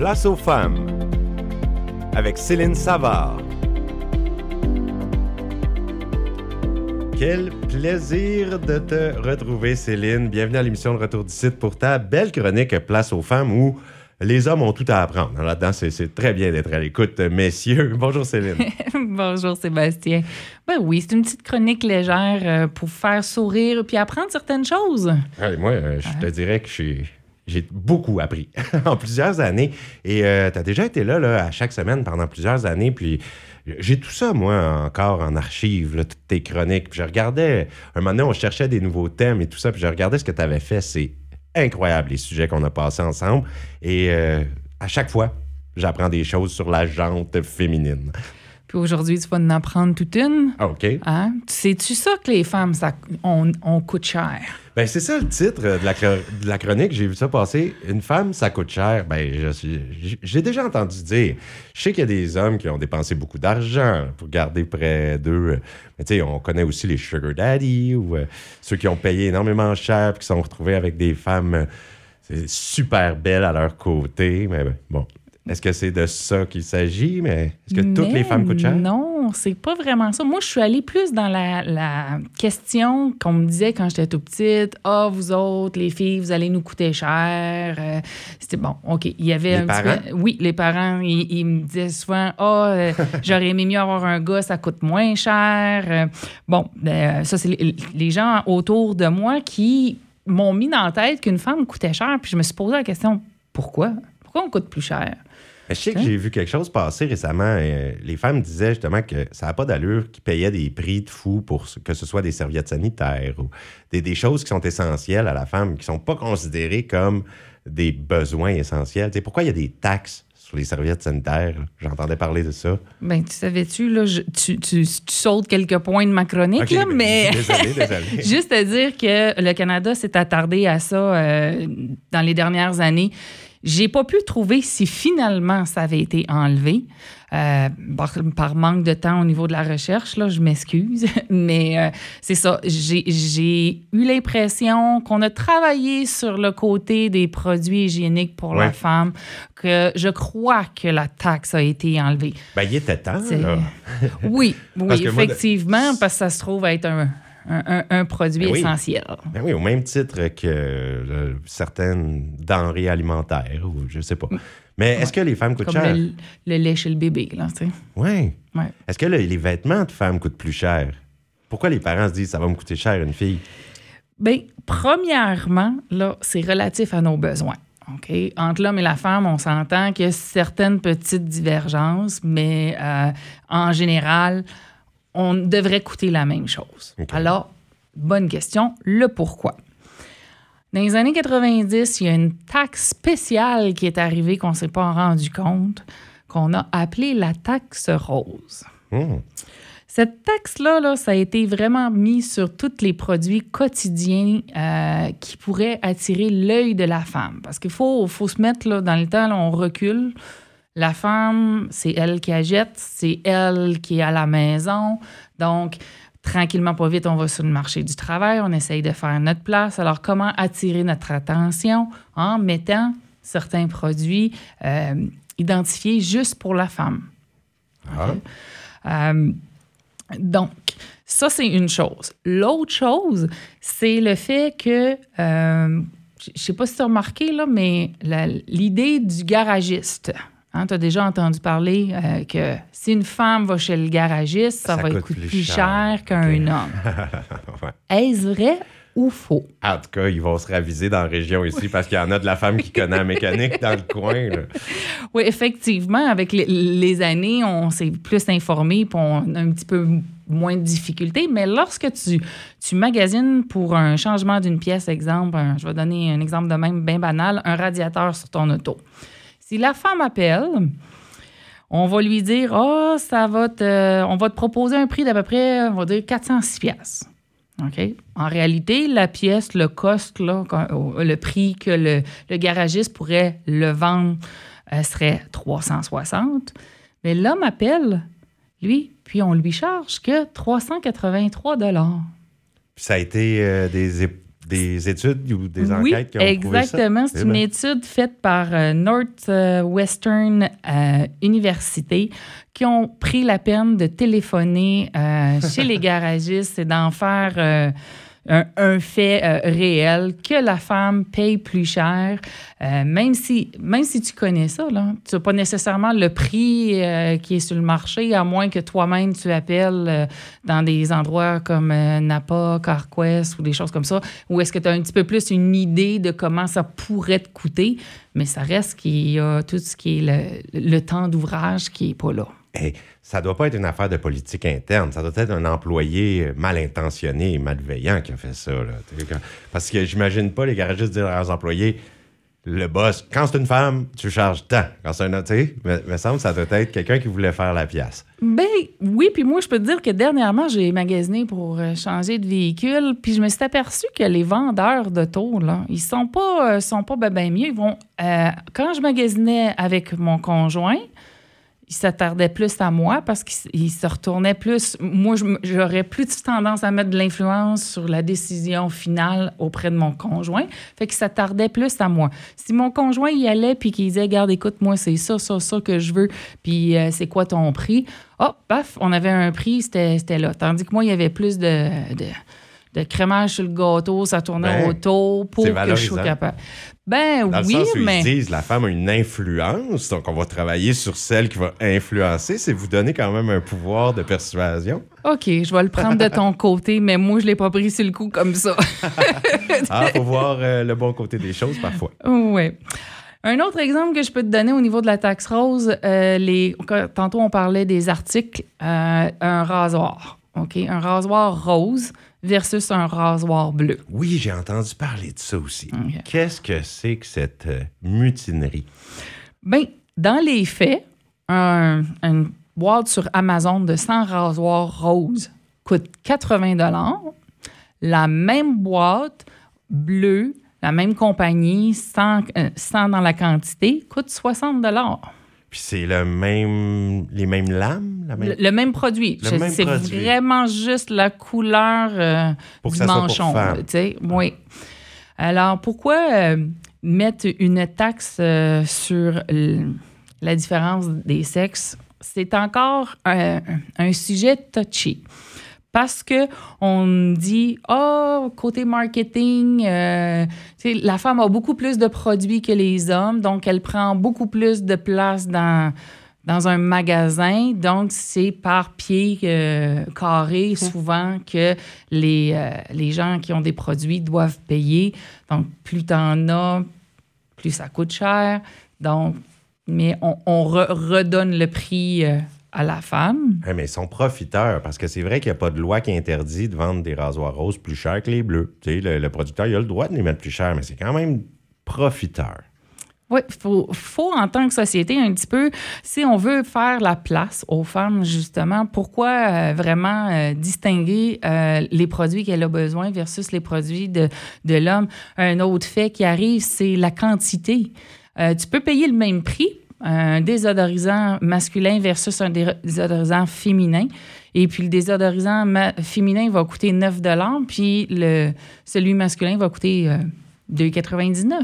Place aux femmes avec Céline Savard. Quel plaisir de te retrouver, Céline. Bienvenue à l'émission de Retour du site pour ta belle chronique Place aux femmes où les hommes ont tout à apprendre. Là-dedans, c'est très bien d'être à l'écoute, messieurs. Bonjour, Céline. Bonjour, Sébastien. Ben oui, c'est une petite chronique légère euh, pour faire sourire puis apprendre certaines choses. moi, euh, je te dirais que j'ai beaucoup appris en plusieurs années. Et euh, tu as déjà été là, là, à chaque semaine pendant plusieurs années. Puis j'ai tout ça, moi, encore en archive, toutes tes chroniques. Puis je regardais, un moment donné, on cherchait des nouveaux thèmes et tout ça. Puis je regardais ce que tu avais fait. C'est incroyable, les sujets qu'on a passés ensemble. Et euh, à chaque fois, j'apprends des choses sur la jante féminine. Puis aujourd'hui, tu vas en apprendre toute une. Ah, OK. Hein? Sais-tu ça que les femmes, ça, on, coûte cher? Ben, c'est ça le titre de la, de la chronique. J'ai vu ça passer. Une femme, ça coûte cher. Ben, j'ai déjà entendu dire. Je sais qu'il y a des hommes qui ont dépensé beaucoup d'argent pour garder près d'eux. Mais tu sais, on connaît aussi les sugar daddy ou euh, ceux qui ont payé énormément cher et qui sont retrouvés avec des femmes euh, super belles à leur côté. Mais bon, est-ce que c'est de ça qu'il s'agit? Mais est-ce que toutes les femmes coûtent cher? Non, c'est pas vraiment ça. Moi, je suis allée plus dans la, question qu'on me disait quand j'étais tout petite. Ah, vous autres, les filles, vous allez nous coûter cher. Euh, c'était bon, OK. Il y avait les parents? oui, les parents, ils, me disaient souvent Ah, euh, j'aurais aimé mieux avoir un gars, ça coûte moins cher. Euh, bon, ben, ça, c'est les, gens autour de moi qui m'ont mis dans la tête qu'une femme coûtait cher. Puis je me suis posé la question pourquoi? Pourquoi on coûte plus cher? Je sais que j'ai vu quelque chose passer récemment. Euh, les femmes disaient justement que ça n'a pas d'allure qu'ils payaient des prix de fou pour que ce soit des serviettes sanitaires ou des, choses qui sont essentielles à la femme, qui ne sont pas considérées comme des besoins essentiels. pourquoi il y a des taxes sur les serviettes sanitaires? J'entendais parler de ça. Ben, tu savais-tu, là, tu, tu, sautes quelques points de ma chronique, là, ben, mais. Désolé, désolé. Juste à dire que le Canada s'est attardé à ça euh, dans les dernières années. J'ai pas pu trouver si finalement ça avait été enlevé. Euh, par, manque de temps au niveau de la recherche, là, je m'excuse. Mais euh, c'est ça, j'ai eu l'impression qu'on a travaillé sur le côté des produits hygiéniques pour la femme, que je crois que la taxe a été enlevée. Ben, il était temps, là. oui, oui effectivement, parce que ça se trouve être un un, produit ben essentiel. Ben oui, au même titre que euh, certaines denrées alimentaires, ou je sais pas. Mais est-ce que les femmes coûtent cher? Le, le, lait chez le bébé, là, tu sais. Oui. Ouais. Est-ce que les vêtements de femmes coûtent plus cher? Pourquoi les parents se disent ça va me coûter cher une fille? Bien, premièrement, là, c'est relatif à nos besoins. OK? Entre l'homme et la femme, on s'entend qu'il y a certaines petites divergences, mais euh, en général, on devrait coûter la même chose. Alors, bonne question, le pourquoi. Dans les années 90, il y a une taxe spéciale qui est arrivée qu'on ne s'est pas rendu compte, qu'on a appelée la taxe rose. Hmm. Cette taxe-là, là, ça a été vraiment mis sur tous les produits quotidiens euh, qui pourraient attirer l'œil de la femme. Parce qu'il faut, faut se mettre là, dans le temps, on recule. La femme, c'est elle qui achète, c'est elle qui est à la maison. Donc, tranquillement, pas vite, on va sur le marché du travail, on essaye de faire notre place. Alors, comment attirer notre attention? En mettant certains produits euh, identifiés juste pour la femme? Ah. Euh, donc, ça, c'est une chose. L'autre chose, c'est le fait que, euh, je ne sais pas si tu as remarqué, là, mais l'idée du garagiste. Hein, tu as déjà entendu parler euh, que si une femme va chez le garagiste, ça, va coûter plus, cher, qu'un homme. Est-ce vrai ou faux? En tout cas, ils vont se raviser dans la région ici parce qu'il y en a de la femme qui connaît la mécanique dans le coin. Oui, effectivement, avec les, années, on s'est plus informé et on a un petit peu moins de difficultés. Mais lorsque tu, tu magasines pour un changement d'une pièce, exemple, je vais donner un exemple de même bien banal, un radiateur sur ton auto. Si la femme appelle, on va lui dire Ah, ça va te. On va te proposer un prix d'à peu près, on va dire 406 pièces. OK? En réalité, la pièce, le cost, le prix que le, garagiste pourrait le vendre euh, serait 360. Mais l'homme appelle, lui, puis on lui charge que 383 Ça a été euh, des, des études ou des oui, enquêtes qui ont exactement. C'est Eh une ben. étude faite par euh, Northwestern euh, University qui ont pris la peine de téléphoner euh, chez les garagistes et d'en faire un, fait euh, réel que la femme paye plus cher, euh, même, si, même si tu connais ça. Là. Tu n'as pas nécessairement le prix euh, qui est sur le marché, à moins que toi-même tu appelles dans des endroits comme Napa, CarQuest ou des choses comme ça, où est-ce que tu as un petit peu plus une idée de comment ça pourrait te coûter, mais ça reste qu'il y a tout ce qui est le, le temps d'ouvrage qui n'est pas là. Hey, ça doit pas être une affaire de politique interne. Ça doit être un employé mal intentionné et malveillant qui a fait ça. là. Parce que j'imagine pas les garagistes dire à leurs employés le boss, quand c'est une femme, tu charges tant. Quand c'est un homme, tu sais, me, me semble que ça doit être quelqu'un qui voulait faire la pièce. Ben oui, puis moi, je peux te dire que dernièrement, j'ai magasiné pour euh, changer de véhicule, puis je me suis aperçu que les vendeurs d'auto, là, ils sont pas, euh, sont pas ben, ben mieux. Ils vont, euh, quand je magasinais avec mon conjoint, il s'attardait plus à moi parce qu'il il se retournait plus. Moi, j'aurais plus tendance à mettre de l'influence sur la décision finale auprès de mon conjoint. Fait qu'il s'attardait plus à moi. Si mon conjoint y allait puis qu'il disait, regarde, écoute, moi, c'est ça, ça, ça que je veux, puis euh, c'est quoi ton prix? Oh, paf, on avait un prix, c'était là. Tandis que moi, il y avait plus de, de crémage sur le gâteau, ça tournait Ben, autour pour que je sois capable. Ben Dans oui, le sens où mais. ils disent la femme a une influence, donc on va travailler sur celle qui va influencer. C'est vous donner quand même un pouvoir de persuasion. OK, je vais le prendre de ton côté, mais moi, je l'ai pas pris sur le coup comme ça. Ah, faut voir euh, le bon côté des choses parfois. oui. Un autre exemple que je peux te donner au niveau de la taxe rose, euh, les, tantôt on parlait des articles, euh, un rasoir. OK? Un rasoir rose versus un rasoir bleu. Oui, j'ai entendu parler de ça aussi. Qu'est-ce que c'est que cette euh, mutinerie? Bien, dans les faits, un- une boîte sur Amazon de 100 rasoirs roses coûte 80 La même boîte bleue, la même compagnie, sans, euh, sans dans la quantité, coûte 60 Puis c'est le même, les mêmes lames? La même... le, le même produit. C'est vraiment juste la couleur euh, Pour que du ça soit pour manchon. femme. sais. Oui. Alors, pourquoi euh, mettre une taxe euh, sur la différence des sexes? C'est encore un, un sujet touchy. Parce que on dit, oh, côté marketing, euh, la femme a beaucoup plus de produits que les hommes, donc elle prend beaucoup plus de place dans, dans un magasin. Donc, c'est par pied euh, carré souvent que les, euh, les gens qui ont des produits doivent payer. Donc, plus tu en as, plus ça coûte cher. Donc, mais on, on re- redonne le prix à la femme. Ah, mais ils sont profiteurs parce que c'est vrai qu'il n'y a pas de loi qui interdit de vendre des rasoirs roses plus chers que les bleus. Tu sais, le, le producteur, il a le droit de les mettre plus chers, mais c'est quand même profiteur. Oui, il faut, faut, en tant que société, un petit peu, si on veut faire la place aux femmes, justement, pourquoi euh, vraiment euh, distinguer euh, les produits qu'elle a besoin versus les produits de, de l'homme? Un autre fait qui arrive, c'est la quantité. Tu peux payer le même prix, un désodorisant masculin versus un dé- désodorisant féminin. Et puis, le désodorisant ma- féminin va coûter 9 puis le, celui masculin va coûter euh, 2,99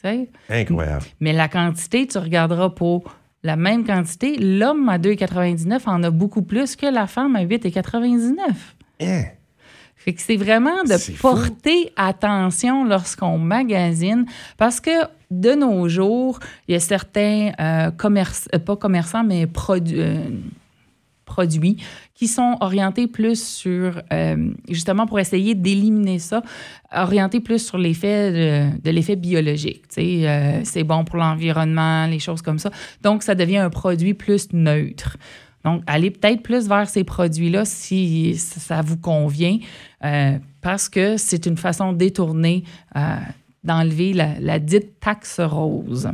tu sais. Incroyable. Mais la quantité, tu regarderas pour la même quantité. L'homme à 2,99 en a beaucoup plus que la femme à 8,99. Hein? Fait que c'est vraiment de fou. porter attention lorsqu'on magasine parce que de nos jours, il y a certains euh, euh, pas commerçants, mais produ- euh, produits qui sont orientés plus sur, euh, justement pour essayer d'éliminer ça, orientés plus sur l'effet de, l'effet biologique. C'est bon pour l'environnement, les choses comme ça. Donc, ça devient un produit plus neutre. Donc, allez peut-être plus vers ces produits-là si ça vous convient, parce que c'est une façon détournée d'enlever la, la dite taxe rose.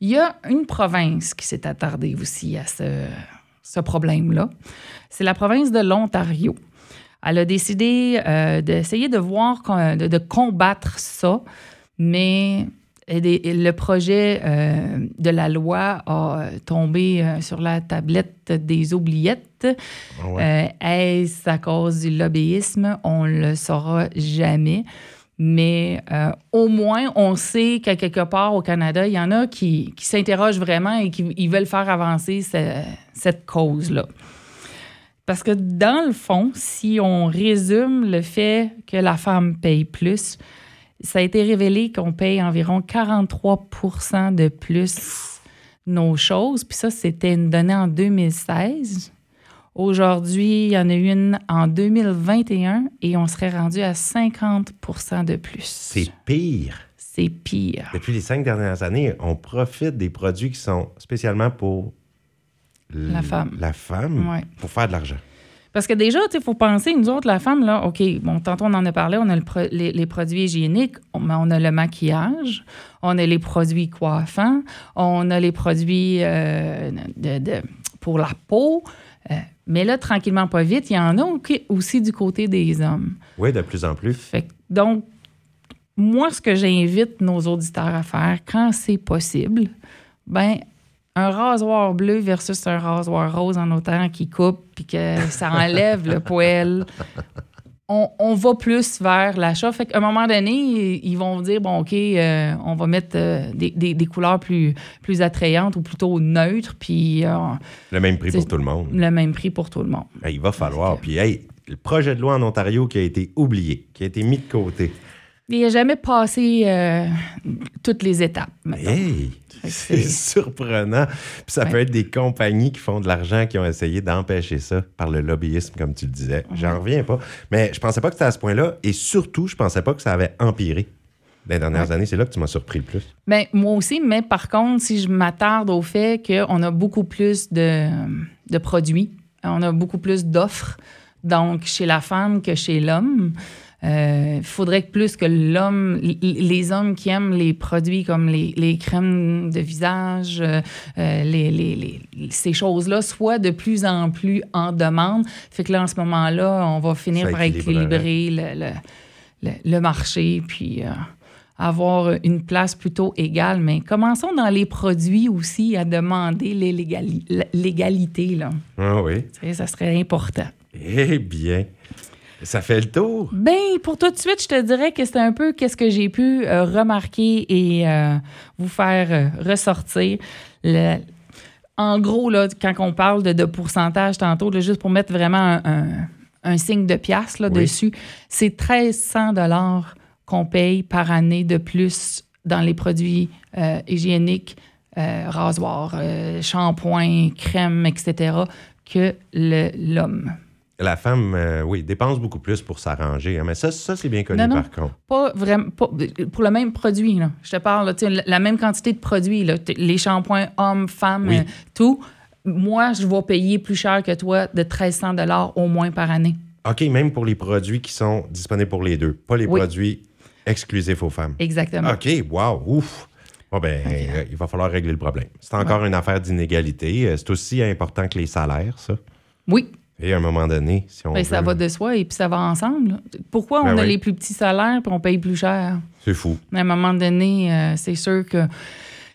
Il y a une province qui s'est attardée aussi à ce, ce problème-là. C'est la province de l'Ontario. Elle a décidé euh, d'essayer de voir, de, de combattre ça, mais le projet euh, de la loi a euh, tombé sur la tablette des oubliettes. Ah ouais. Euh, Est-ce à cause du lobbyisme? On le saura jamais. Mais euh, au moins, on sait qu'à quelque part au Canada, il y en a qui, qui s'interrogent vraiment et qui veulent faire avancer ce- cette cause-là. Parce que dans le fond, si on résume le fait que la femme paye plus, ça a été révélé qu'on paye environ 43% de plus nos choses. Puis ça, c'était une donnée en 2016. Aujourd'hui, il y en a une en 2021 et on serait rendu à 50 de plus. C'est pire. C'est pire. Depuis les cinq dernières années, on profite des produits qui sont spécialement pour La femme. La femme Ouais. pour faire de l'argent. Parce que déjà, il faut penser, nous autres, la femme, là, OK, bon, tantôt on en a parlé, on a le pro- les, les produits hygiéniques, on, mais on a le maquillage, on a les produits coiffants, on a les produits euh, de, de- pour la peau. Euh, mais là, tranquillement, pas vite, il y en a au- aussi du côté des hommes. Oui, de plus en plus. Fait que, donc, moi, ce que j'invite nos auditeurs à faire, quand c'est possible, ben un rasoir bleu versus un rasoir rose en autant qui coupe puis que ça enlève le poêle. On, on va plus vers l'achat. Fait qu'à un moment donné, ils vont dire bon, OK, euh, on va mettre euh, des, des- des couleurs plus, plus attrayantes ou plutôt neutres, puis euh, Le même prix pour tout le monde. le même prix pour tout le monde. Hey, il va falloir. Puis, hey, le projet de loi en Ontario qui a été oublié, qui a été mis de côté. Il n'a jamais passé euh, toutes les étapes. mettons. Hey! C'est surprenant. Puis ça Ouais. peut être des compagnies qui font de l'argent qui ont essayé d'empêcher ça par le lobbyisme, comme tu le disais. J'en reviens pas. Mais je pensais pas que c'était à ce point-là. Et surtout, je pensais pas que ça avait empiré les dernières années. C'est là que tu m'as surpris le plus. Ben, moi aussi, mais par contre, si je m'attarde au fait qu'on a beaucoup plus de, de produits, on a beaucoup plus d'offres, donc chez la femme que chez l'homme. Il faudrait que plus que l'homme, les hommes qui aiment les produits comme les, les crèmes de visage, euh, euh, les, ces choses-là, soient de plus en plus en demande. Fait que là, en ce moment-là, on va finir par équilibrer le, le- le- le marché, puis euh, avoir une place plutôt égale. Mais commençons dans les produits aussi à demander les légali- l'égalité. Là. Ah oui. Ça serait important. Eh bien, ça fait le tour. Ben, pour tout de suite, je te dirais que c'est un peu qu'est-ce que j'ai pu euh, remarquer et euh, vous faire euh, ressortir. Le- en gros, là, quand on parle de, de pourcentage tantôt, là, juste pour mettre vraiment un, un- un signe de pièce là, Oui. dessus, c'est 1300 dollars qu'on paye par année de plus dans les produits hygiéniques, rasoirs, euh, shampoing, crème, etc., que l'homme. La femme, euh, oui, dépense beaucoup plus pour s'arranger. hein. Mais ça, ça c'est bien connu Non, non. par contre. Pas vraiment. pas- pour le même produit, là. Je te parle, là, la- même quantité de produits, là, les shampoings hommes, femmes, Oui. euh, tout. Moi, je vais payer plus cher que toi de 1300 au moins par année. OK, même pour les produits qui sont disponibles pour les deux, pas les Oui. produits exclusifs aux femmes. Exactement. OK, wow, ouf. Bon, ben, euh, il va falloir régler le problème. C'est encore une affaire d'inégalité. C'est aussi important que les salaires, ça. Oui, Et à un moment donné, si on ben, ça va de soi et puis ça va ensemble. Pourquoi Ben on a oui. les plus petits salaires puis on paye plus cher? C'est fou. À un moment donné, euh, c'est sûr que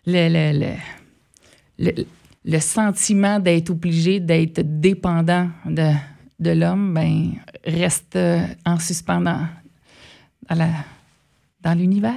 le, le, le, le- le sentiment d'être obligé d'être dépendant de, de l'homme ben, reste euh, en suspens dans, dans la- dans l'univers.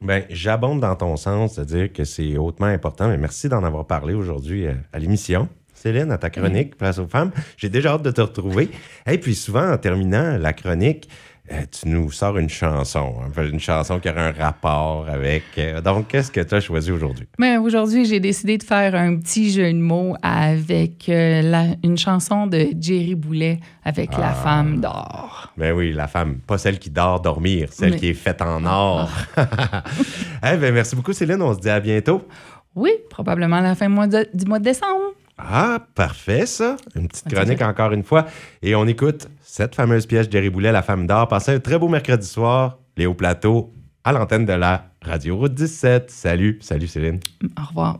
Ben, j'abonde dans ton sens de dire que c'est hautement important, mais merci d'en avoir parlé aujourd'hui euh, à l'émission. Céline, à ta chronique Place aux femmes. J'ai déjà hâte de te retrouver. Et puis souvent, en terminant la chronique, euh, tu nous sors une chanson, hein, une chanson qui aura un rapport avec. euh, donc, qu'est-ce que tu as choisi aujourd'hui? Mais aujourd'hui, j'ai décidé de faire un petit jeu de mots avec euh, la- une chanson de Jerry Boulet avec La femme d'or. Ben oui, la femme, pas celle qui dort dormir, celle Mais- qui est faite en or. Eh ben, merci beaucoup, Céline. On se dit à bientôt. Oui, probablement à la fin du mois de- du mois de décembre. Ah, parfait, ça. Une petite chronique encore une fois. Et on écoute cette fameuse pièce de Jerry Boulet, La femme d'or. Passez un très beau mercredi soir, Léo Plateau, à l'antenne de la Radio Route 17. Salut, salut Céline. Au revoir.